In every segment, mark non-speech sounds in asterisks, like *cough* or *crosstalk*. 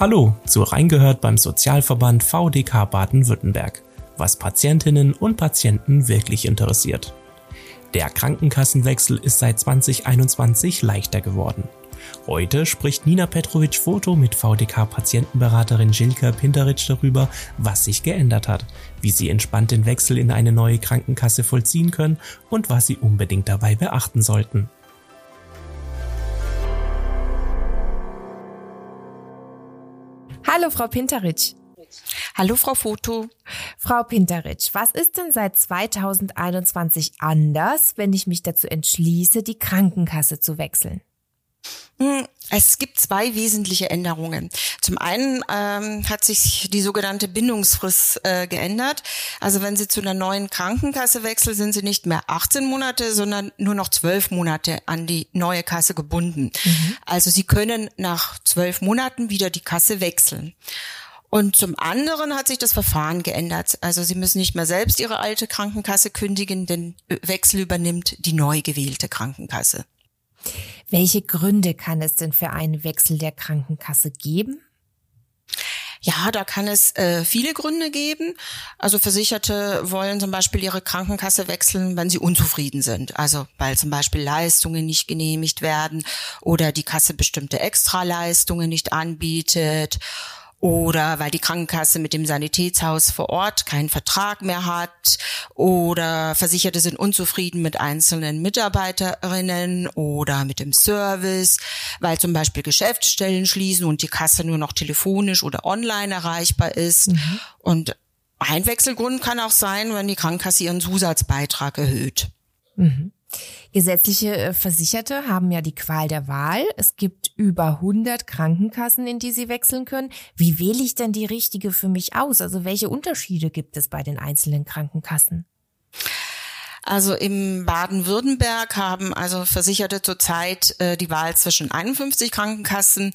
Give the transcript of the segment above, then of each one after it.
Hallo zu Reingehört beim Sozialverband VDK Baden-Württemberg, was Patientinnen und Patienten wirklich interessiert. Der Krankenkassenwechsel ist seit 2021 leichter geworden. Heute spricht Nina Petrovic-Foto mit VDK-Patientenberaterin Jilka Pinteric darüber, was sich geändert hat, wie sie entspannt den Wechsel in eine neue Krankenkasse vollziehen können und was sie unbedingt dabei beachten sollten. Hallo, Frau Pinteritsch. Hallo, Frau Foto. Frau Pinteritsch, was ist denn seit 2021 anders, wenn ich mich dazu entschließe, die Krankenkasse zu wechseln? Hm, es gibt zwei wesentliche Änderungen. Zum einen ähm, hat sich die sogenannte Bindungsfrist äh, geändert. Also wenn Sie zu einer neuen Krankenkasse wechseln, sind Sie nicht mehr 18 Monate, sondern nur noch 12 Monate an die neue Kasse gebunden. Mhm. Also Sie können nach zwölf Monaten wieder die Kasse wechseln. Und zum anderen hat sich das Verfahren geändert. Also Sie müssen nicht mehr selbst Ihre alte Krankenkasse kündigen, den Wechsel übernimmt die neu gewählte Krankenkasse. Welche Gründe kann es denn für einen Wechsel der Krankenkasse geben? Ja, da kann es äh, viele Gründe geben. Also Versicherte wollen zum Beispiel ihre Krankenkasse wechseln, wenn sie unzufrieden sind. Also weil zum Beispiel Leistungen nicht genehmigt werden oder die Kasse bestimmte Extraleistungen nicht anbietet oder weil die Krankenkasse mit dem Sanitätshaus vor Ort keinen Vertrag mehr hat oder Versicherte sind unzufrieden mit einzelnen Mitarbeiterinnen oder mit dem Service, weil zum Beispiel Geschäftsstellen schließen und die Kasse nur noch telefonisch oder online erreichbar ist. Mhm. Und ein Wechselgrund kann auch sein, wenn die Krankenkasse ihren Zusatzbeitrag erhöht. Mhm. Gesetzliche äh, Versicherte haben ja die Qual der Wahl. Es gibt über 100 Krankenkassen, in die sie wechseln können. Wie wähle ich denn die richtige für mich aus? Also welche Unterschiede gibt es bei den einzelnen Krankenkassen? Also im Baden-Württemberg haben also Versicherte zurzeit äh, die Wahl zwischen 51 Krankenkassen,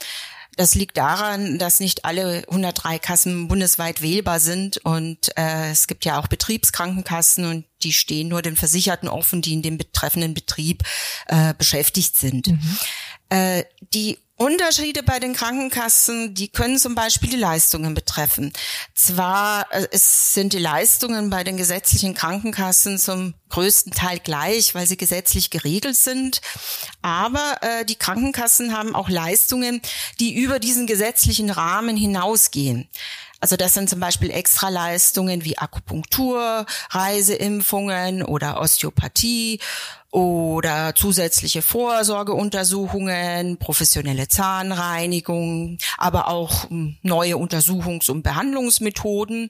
das liegt daran, dass nicht alle 103 Kassen bundesweit wählbar sind und äh, es gibt ja auch Betriebskrankenkassen und die stehen nur den Versicherten offen, die in dem betreffenden Betrieb äh, beschäftigt sind. Mhm. Äh, die Unterschiede bei den Krankenkassen, die können zum Beispiel die Leistungen betreffen. Zwar äh, es sind die Leistungen bei den gesetzlichen Krankenkassen zum größten Teil gleich, weil sie gesetzlich geregelt sind, aber äh, die Krankenkassen haben auch Leistungen, die über diesen gesetzlichen Rahmen hinausgehen. Also das sind zum Beispiel Extraleistungen wie Akupunktur, Reiseimpfungen oder Osteopathie oder zusätzliche Vorsorgeuntersuchungen, professionelle Zahnreinigung, aber auch hm, neue Untersuchungs- und Behandlungsmethoden.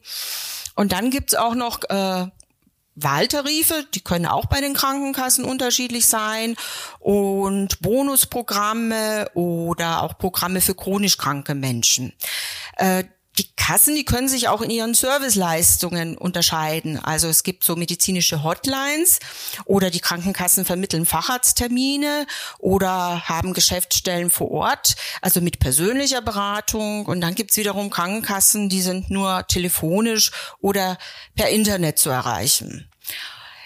Und dann gibt's auch noch äh, Wahltarife, die können auch bei den Krankenkassen unterschiedlich sein und Bonusprogramme oder auch Programme für chronisch kranke Menschen. Äh, die Kassen, die können sich auch in ihren Serviceleistungen unterscheiden. Also es gibt so medizinische Hotlines oder die Krankenkassen vermitteln Facharzttermine oder haben Geschäftsstellen vor Ort, also mit persönlicher Beratung. Und dann gibt's wiederum Krankenkassen, die sind nur telefonisch oder per Internet zu erreichen.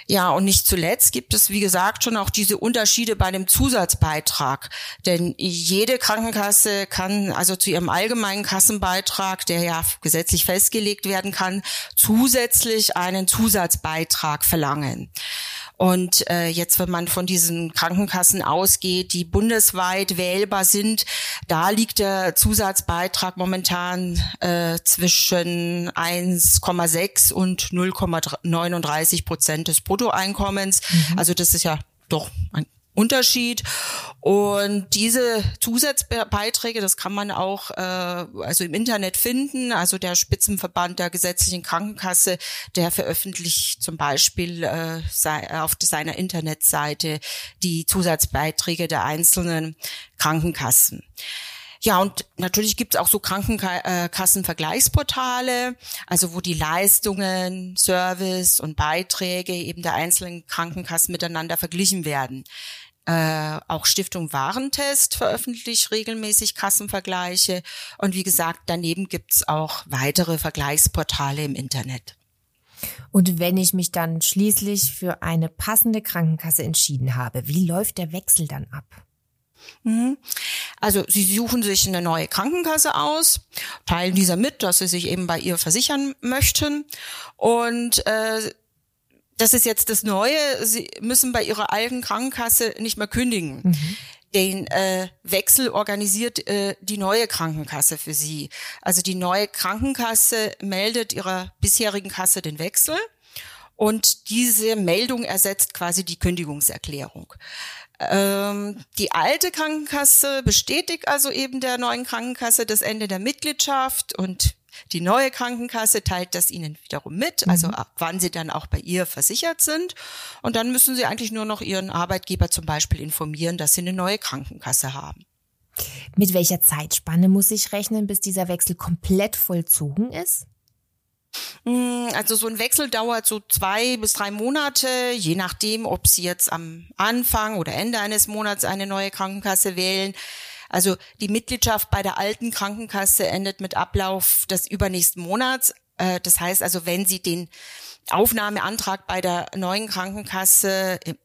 Ja, und nicht zuletzt gibt es, wie gesagt, schon auch diese Unterschiede bei dem Zusatzbeitrag. Denn jede Krankenkasse kann also zu ihrem allgemeinen Kassenbeitrag, der ja gesetzlich festgelegt werden kann, zusätzlich einen Zusatzbeitrag verlangen. Und äh, jetzt, wenn man von diesen Krankenkassen ausgeht, die bundesweit wählbar sind, da liegt der Zusatzbeitrag momentan äh, zwischen 1,6 und 0,39 Prozent des Bruttoeinkommens. Mhm. Also das ist ja doch ein Unterschied. Und diese Zusatzbeiträge, das kann man auch äh, also im Internet finden. Also der Spitzenverband der gesetzlichen Krankenkasse, der veröffentlicht zum Beispiel äh, auf seiner Internetseite die Zusatzbeiträge der einzelnen Krankenkassen. Ja, und natürlich gibt's auch so Krankenkassenvergleichsportale, also wo die Leistungen, Service und Beiträge eben der einzelnen Krankenkassen miteinander verglichen werden. Äh, auch Stiftung Warentest veröffentlicht regelmäßig Kassenvergleiche. Und wie gesagt, daneben gibt's auch weitere Vergleichsportale im Internet. Und wenn ich mich dann schließlich für eine passende Krankenkasse entschieden habe, wie läuft der Wechsel dann ab? Mhm. Also Sie suchen sich eine neue Krankenkasse aus, teilen dieser mit, dass Sie sich eben bei ihr versichern möchten und äh, das ist jetzt das Neue. Sie müssen bei Ihrer alten Krankenkasse nicht mehr kündigen. Mhm. Den äh, Wechsel organisiert äh, die neue Krankenkasse für Sie. Also die neue Krankenkasse meldet Ihrer bisherigen Kasse den Wechsel und diese Meldung ersetzt quasi die Kündigungserklärung. Ähm, die alte Krankenkasse bestätigt also eben der neuen Krankenkasse das Ende der Mitgliedschaft und die neue Krankenkasse teilt das ihnen wiederum mit, also mhm. ab wann sie dann auch bei ihr versichert sind. Und dann müssen sie eigentlich nur noch ihren Arbeitgeber zum Beispiel informieren, dass sie eine neue Krankenkasse haben. Mit welcher Zeitspanne muss ich rechnen, bis dieser Wechsel komplett vollzogen ist? Hm, also so ein Wechsel dauert so zwei bis drei Monate, je nachdem, ob Sie jetzt am Anfang oder Ende eines Monats eine neue Krankenkasse wählen. Also die Mitgliedschaft bei der alten Krankenkasse endet mit Ablauf des übernächsten Monats. Äh, das heißt also, wenn Sie den Aufnahmeantrag bei der neuen Krankenkasse im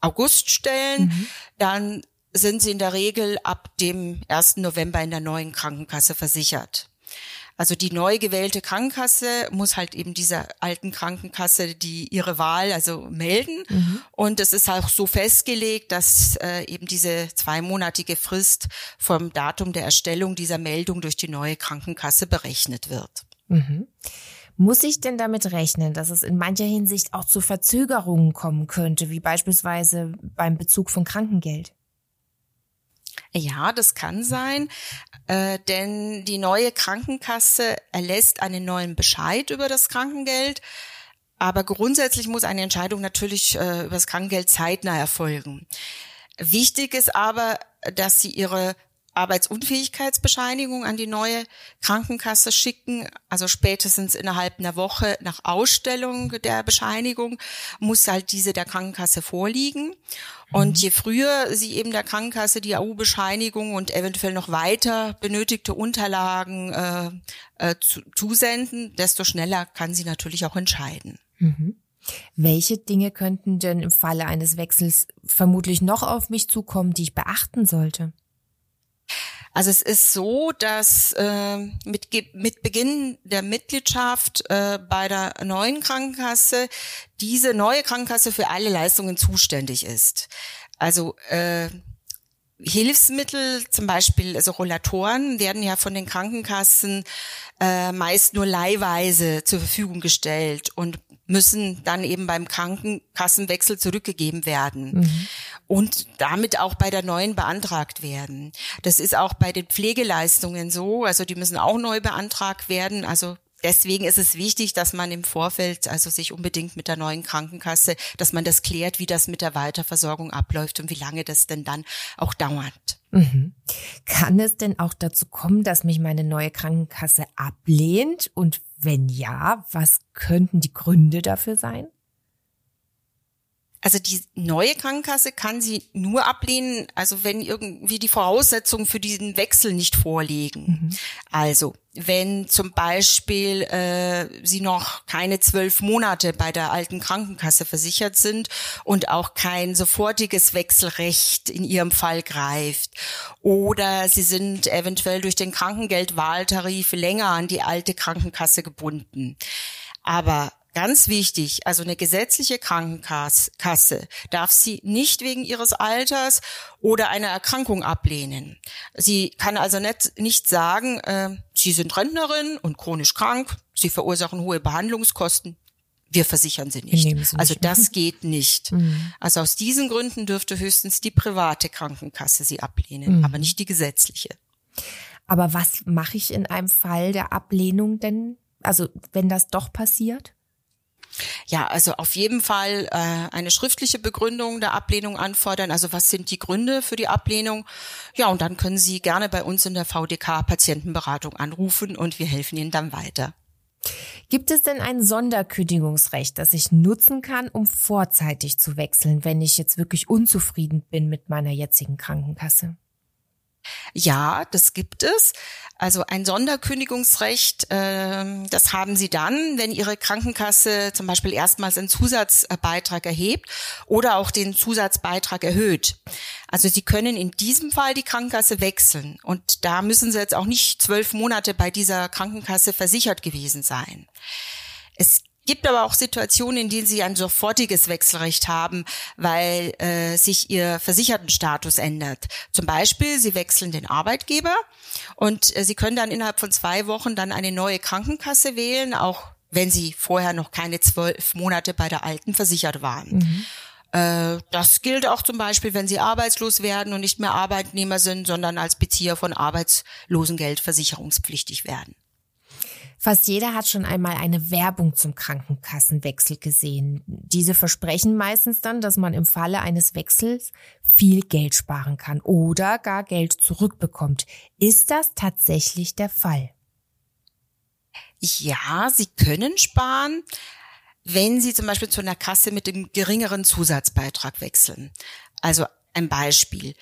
August stellen, mhm. dann sind Sie in der Regel ab dem 1. November in der neuen Krankenkasse versichert. Also die neu gewählte Krankenkasse muss halt eben dieser alten Krankenkasse die ihre Wahl also melden. Mhm. Und es ist auch so festgelegt, dass äh, eben diese zweimonatige Frist vom Datum der Erstellung dieser Meldung durch die neue Krankenkasse berechnet wird. Mhm. Muss ich denn damit rechnen, dass es in mancher Hinsicht auch zu Verzögerungen kommen könnte, wie beispielsweise beim Bezug von Krankengeld? Ja, das kann sein, äh, denn die neue Krankenkasse erlässt einen neuen Bescheid über das Krankengeld. Aber grundsätzlich muss eine Entscheidung natürlich äh, über das Krankengeld zeitnah erfolgen. Wichtig ist aber, dass Sie Ihre Arbeitsunfähigkeitsbescheinigung an die neue Krankenkasse schicken. Also spätestens innerhalb einer Woche nach Ausstellung der Bescheinigung muss halt diese der Krankenkasse vorliegen. Und mhm. je früher Sie eben der Krankenkasse die AU-Bescheinigung und eventuell noch weiter benötigte Unterlagen äh, äh, zu, zusenden, desto schneller kann sie natürlich auch entscheiden. Mhm. Welche Dinge könnten denn im Falle eines Wechsels vermutlich noch auf mich zukommen, die ich beachten sollte? Also es ist so, dass äh, mit, mit Beginn der Mitgliedschaft äh, bei der neuen Krankenkasse diese neue Krankenkasse für alle Leistungen zuständig ist. Also äh, Hilfsmittel, zum Beispiel also Rollatoren, werden ja von den Krankenkassen äh, meist nur leihweise zur Verfügung gestellt und müssen dann eben beim Krankenkassenwechsel zurückgegeben werden mhm. Und damit auch bei der neuen beantragt werden. Das ist auch bei den Pflegeleistungen so, also die müssen auch neu beantragt werden. Also deswegen ist es wichtig, dass man im Vorfeld also sich unbedingt mit der neuen Krankenkasse, dass man das klärt, wie das mit der Weiterversorgung abläuft und wie lange das denn dann auch dauert. Mhm. Kann es denn auch dazu kommen, dass mich meine neue Krankenkasse ablehnt? Und wenn ja, was könnten die Gründe dafür sein? Also die neue Krankenkasse kann sie nur ablehnen, also wenn irgendwie die Voraussetzungen für diesen Wechsel nicht vorliegen. Mhm. Also wenn zum Beispiel äh, sie noch keine zwölf Monate bei der alten Krankenkasse versichert sind und auch kein sofortiges Wechselrecht in ihrem Fall greift oder sie sind eventuell durch den Krankengeldwahltarif länger an die alte Krankenkasse gebunden. Aber Ganz wichtig, also eine gesetzliche Krankenkasse darf sie nicht wegen ihres Alters oder einer Erkrankung ablehnen. Sie kann also nicht, nicht sagen, äh, Sie sind Rentnerin und chronisch krank, Sie verursachen hohe Behandlungskosten, wir versichern sie nicht. Sie nicht. Also das geht nicht. Mhm. Also aus diesen Gründen dürfte höchstens die private Krankenkasse sie ablehnen, mhm. aber nicht die gesetzliche. Aber was mache ich in einem Fall der Ablehnung denn? Also wenn das doch passiert? Ja, also auf jeden Fall äh, eine schriftliche Begründung der Ablehnung anfordern. Also was sind die Gründe für die Ablehnung? Ja, und dann können Sie gerne bei uns in der VDK Patientenberatung anrufen und wir helfen Ihnen dann weiter. Gibt es denn ein Sonderkündigungsrecht, das ich nutzen kann, um vorzeitig zu wechseln, wenn ich jetzt wirklich unzufrieden bin mit meiner jetzigen Krankenkasse? Ja, das gibt es. Also ein Sonderkündigungsrecht, äh, das haben Sie dann, wenn Ihre Krankenkasse zum Beispiel erstmals einen Zusatzbeitrag erhebt oder auch den Zusatzbeitrag erhöht. Also Sie können in diesem Fall die Krankenkasse wechseln und da müssen Sie jetzt auch nicht zwölf Monate bei dieser Krankenkasse versichert gewesen sein. Es gibt aber auch Situationen, in denen sie ein sofortiges Wechselrecht haben, weil äh, sich ihr Versichertenstatus ändert. Zum Beispiel, sie wechseln den Arbeitgeber und äh, sie können dann innerhalb von zwei Wochen dann eine neue Krankenkasse wählen, auch wenn sie vorher noch keine zwölf Monate bei der alten versichert waren. Mhm. Äh, das gilt auch zum Beispiel, wenn sie arbeitslos werden und nicht mehr Arbeitnehmer sind, sondern als Bezieher von Arbeitslosengeld versicherungspflichtig werden. Fast jeder hat schon einmal eine Werbung zum Krankenkassenwechsel gesehen. Diese versprechen meistens dann, dass man im Falle eines Wechsels viel Geld sparen kann oder gar Geld zurückbekommt. Ist das tatsächlich der Fall? Ja, Sie können sparen, wenn Sie zum Beispiel zu einer Kasse mit dem geringeren Zusatzbeitrag wechseln. Also ein Beispiel.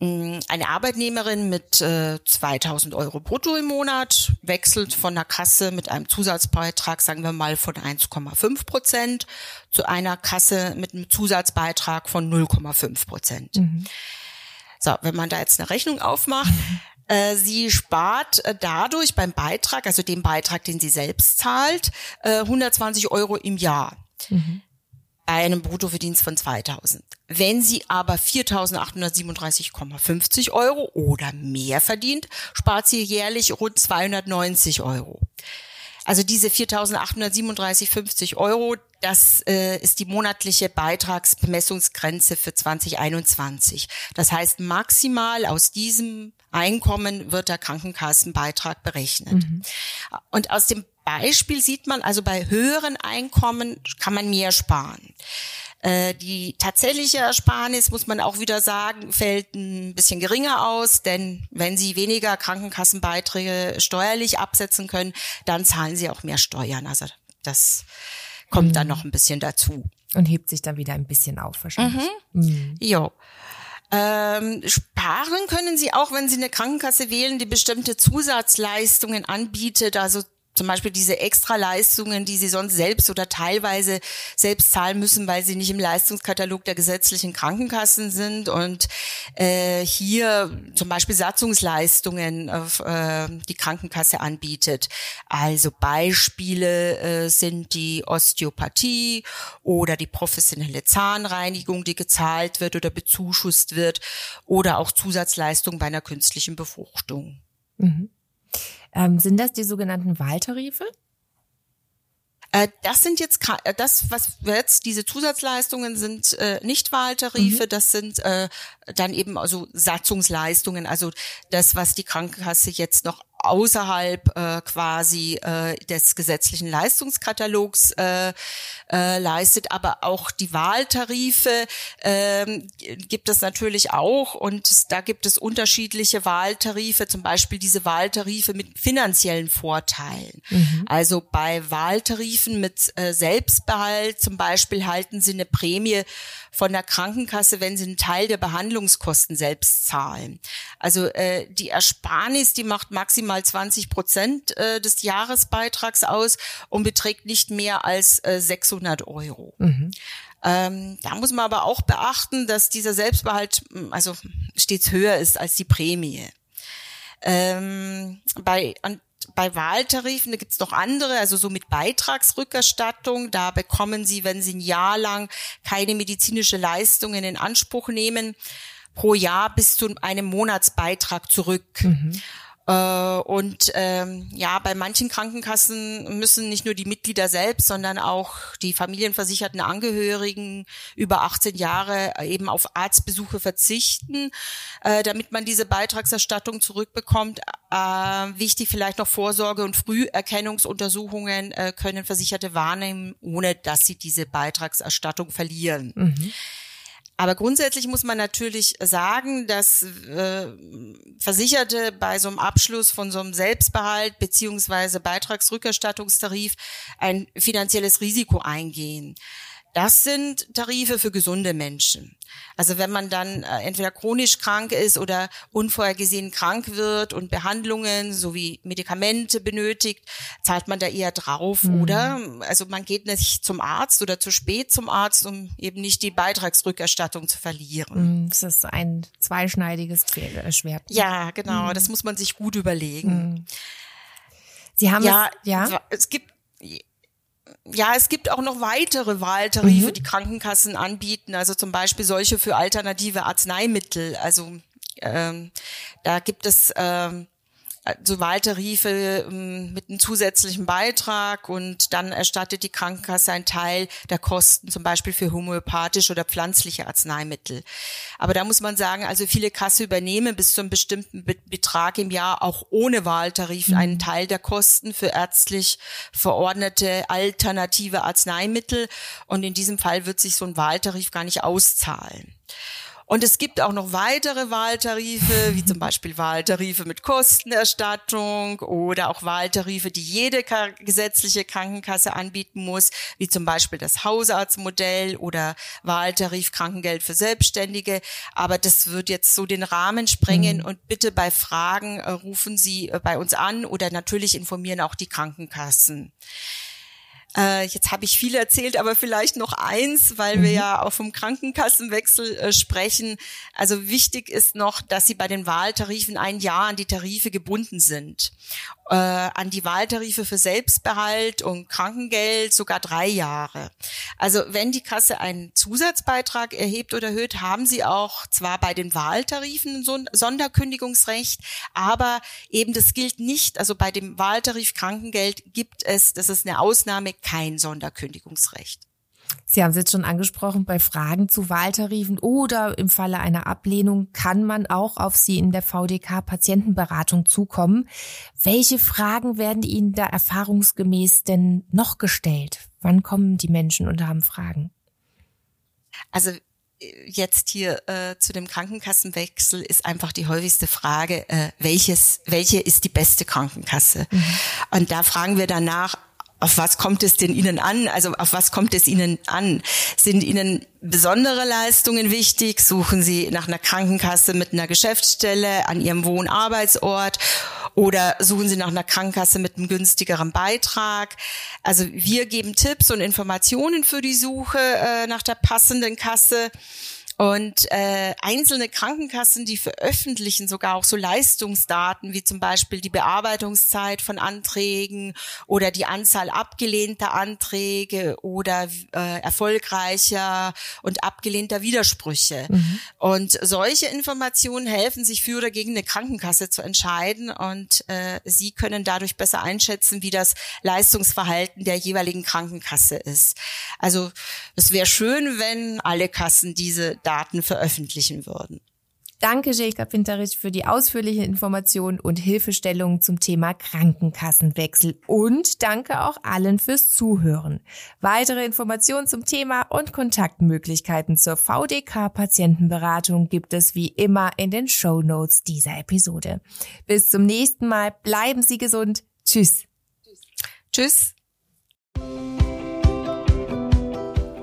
Mm, eine Arbeitnehmerin mit äh, 2000 Euro brutto im Monat wechselt von der Kasse mit einem Zusatzbeitrag, sagen wir mal von 1,5 Prozent, zu einer Kasse mit einem Zusatzbeitrag von 0,5 Prozent. Mhm. So, wenn man da jetzt eine Rechnung aufmacht, *laughs* äh, sie spart äh, dadurch beim Beitrag, also dem Beitrag, den sie selbst zahlt, äh, 120 Euro im Jahr. Mhm bei einem Bruttoverdienst von 2000. Wenn sie aber 4.837,50 Euro oder mehr verdient, spart sie jährlich rund 290 Euro. Also diese 4.837,50 Euro, das äh, ist die monatliche Beitragsbemessungsgrenze für 2021. Das heißt, maximal aus diesem Einkommen wird der Krankenkassenbeitrag berechnet. Mhm. Und aus dem Beispiel sieht man, also bei höheren Einkommen kann man mehr sparen. Äh, die tatsächliche Ersparnis, muss man auch wieder sagen, fällt ein bisschen geringer aus, denn wenn Sie weniger Krankenkassenbeiträge steuerlich absetzen können, dann zahlen Sie auch mehr Steuern. Also das kommt mhm. dann noch ein bisschen dazu. Und hebt sich dann wieder ein bisschen auf wahrscheinlich. Mhm. Mhm. Jo. Ähm, sparen können Sie auch, wenn Sie eine Krankenkasse wählen, die bestimmte Zusatzleistungen anbietet, also zum Beispiel diese Extraleistungen, die sie sonst selbst oder teilweise selbst zahlen müssen, weil sie nicht im Leistungskatalog der gesetzlichen Krankenkassen sind und äh, hier zum Beispiel Satzungsleistungen auf, äh, die Krankenkasse anbietet. Also Beispiele äh, sind die Osteopathie oder die professionelle Zahnreinigung, die gezahlt wird oder bezuschusst wird oder auch Zusatzleistungen bei einer künstlichen Befruchtung. Mhm. Ähm, sind das die sogenannten Wahltarife? Äh, das sind jetzt äh, das, was jetzt diese Zusatzleistungen sind äh, nicht Wahltarife, mhm. das sind äh, dann eben also Satzungsleistungen, also das, was die Krankenkasse jetzt noch außerhalb äh, quasi äh, des gesetzlichen Leistungskatalogs äh, äh, leistet, aber auch die Wahltarife äh, gibt es natürlich auch und da gibt es unterschiedliche Wahltarife, zum Beispiel diese Wahltarife mit finanziellen Vorteilen. Mhm. Also bei Wahltarifen mit äh, Selbstbehalt zum Beispiel halten Sie eine Prämie von der Krankenkasse, wenn sie einen Teil der Behandlungskosten selbst zahlen. Also äh, die Ersparnis, die macht maximal 20 Prozent äh, des Jahresbeitrags aus und beträgt nicht mehr als äh, 600 Euro. Mhm. Ähm, da muss man aber auch beachten, dass dieser Selbstbehalt hm, also stets höher ist als die Prämie. Ähm, bei, an, bei Wahltarifen, da gibt's noch andere, also so mit Beitragsrückerstattung, da bekommen Sie, wenn Sie ein Jahr lang keine medizinische Leistungen in Anspruch nehmen, pro Jahr bis zu einem Monatsbeitrag zurück. Mhm. Äh, und ähm, ja, bei manchen Krankenkassen müssen nicht nur die Mitglieder selbst, sondern auch die familienversicherten Angehörigen über 18 Jahre eben auf Arztbesuche verzichten, äh, damit man diese Beitragserstattung zurückbekommt. Äh, wichtig vielleicht noch Vorsorge- und Früherkennungsuntersuchungen äh, können Versicherte wahrnehmen, ohne dass sie diese Beitragserstattung verlieren. Mhm. Aber grundsätzlich muss man natürlich sagen, dass äh, Versicherte bei so einem Abschluss von so einem Selbstbehalt beziehungsweise Beitragsrückerstattungstarif ein finanzielles Risiko eingehen. Das sind Tarife für gesunde Menschen. Also wenn man dann äh, entweder chronisch krank ist oder unvorhergesehen krank wird und Behandlungen sowie Medikamente benötigt, zahlt man da eher drauf mhm. oder also man geht nicht zum Arzt oder zu spät zum Arzt, um eben nicht die Beitragsrückerstattung zu verlieren. Mhm, das ist ein zweischneidiges äh, Schwert. Ja, genau. Mhm. Das muss man sich gut überlegen. Mhm. Sie haben ja, es, ja? es gibt ja, es gibt auch noch weitere Wahltarife, mhm. die Krankenkassen anbieten, also zum Beispiel solche für alternative Arzneimittel. Also ähm, da gibt es ähm, so Wahltarife ähm, mit einem zusätzlichen Beitrag und dann erstattet die Krankenkasse einen Teil der Kosten, zum Beispiel für homöopathische oder pflanzliche Arzneimittel. Aber da muss man sagen, also viele Kasse übernehmen bis zu einem bestimmten Betrag im Jahr auch ohne Wahltarif mhm. einen Teil der Kosten für ärztlich verordnete alternative Arzneimittel und in diesem Fall wird sich so ein Wahltarif gar nicht auszahlen. Und es gibt auch noch weitere Wahltarife, wie zum Beispiel Wahltarife mit Kostenerstattung oder auch Wahltarife, die jede gesetzliche Krankenkasse anbieten muss, wie zum Beispiel das Hausarztmodell oder Wahltarif Krankengeld für Selbstständige. Aber das wird jetzt so den Rahmen sprengen mhm. und bitte bei Fragen äh, rufen Sie äh, bei uns an oder natürlich informieren auch die Krankenkassen. Äh, jetzt habe ich viel erzählt, aber vielleicht noch eins, weil mhm. wir ja auch vom Krankenkassenwechsel äh, sprechen. Also wichtig ist noch, dass Sie bei den Wahltarifen ein Jahr an die Tarife gebunden sind. Äh, an die Wahltarife für Selbstbehalt und Krankengeld sogar drei Jahre. Also wenn die Kasse einen Zusatzbeitrag erhebt oder erhöht, haben Sie auch zwar bei den Wahltarifen ein Sonderkündigungsrecht, aber eben das gilt nicht. Also bei dem Wahltarif Krankengeld gibt es, das ist eine Ausnahme, kein Sonderkündigungsrecht. Sie haben es jetzt schon angesprochen, bei Fragen zu Wahltarifen oder im Falle einer Ablehnung kann man auch auf Sie in der VDK Patientenberatung zukommen. Welche Fragen werden Ihnen da erfahrungsgemäß denn noch gestellt? Wann kommen die Menschen und haben Fragen? Also äh, jetzt hier äh, zu dem Krankenkassenwechsel ist einfach die häufigste Frage, äh, welches, welche ist die beste Krankenkasse? Mhm. Und da fragen wir danach, auf was kommt es denn Ihnen an? Also auf was kommt es Ihnen an? Sind Ihnen besondere Leistungen wichtig? Suchen Sie nach einer Krankenkasse mit einer Geschäftsstelle an Ihrem Wohnarbeitsort? Oder suchen Sie nach einer Krankenkasse mit einem günstigeren Beitrag? Also wir geben Tipps und Informationen für die Suche äh, nach der passenden Kasse. Und äh, einzelne Krankenkassen, die veröffentlichen sogar auch so Leistungsdaten, wie zum Beispiel die Bearbeitungszeit von Anträgen oder die Anzahl abgelehnter Anträge oder äh, erfolgreicher und abgelehnter Widersprüche. Mhm. Und solche Informationen helfen sich für oder gegen eine Krankenkasse zu entscheiden und äh, Sie können dadurch besser einschätzen, wie das Leistungsverhalten der jeweiligen Krankenkasse ist. Also es wäre schön, wenn alle Kassen diese Daten veröffentlichen würden. Danke, Jelka Pinterich, für die ausführliche Information und Hilfestellung zum Thema Krankenkassenwechsel. Und danke auch allen fürs Zuhören. Weitere Informationen zum Thema und Kontaktmöglichkeiten zur VDK-Patientenberatung gibt es wie immer in den Show Notes dieser Episode. Bis zum nächsten Mal. Bleiben Sie gesund. Tschüss. Tschüss.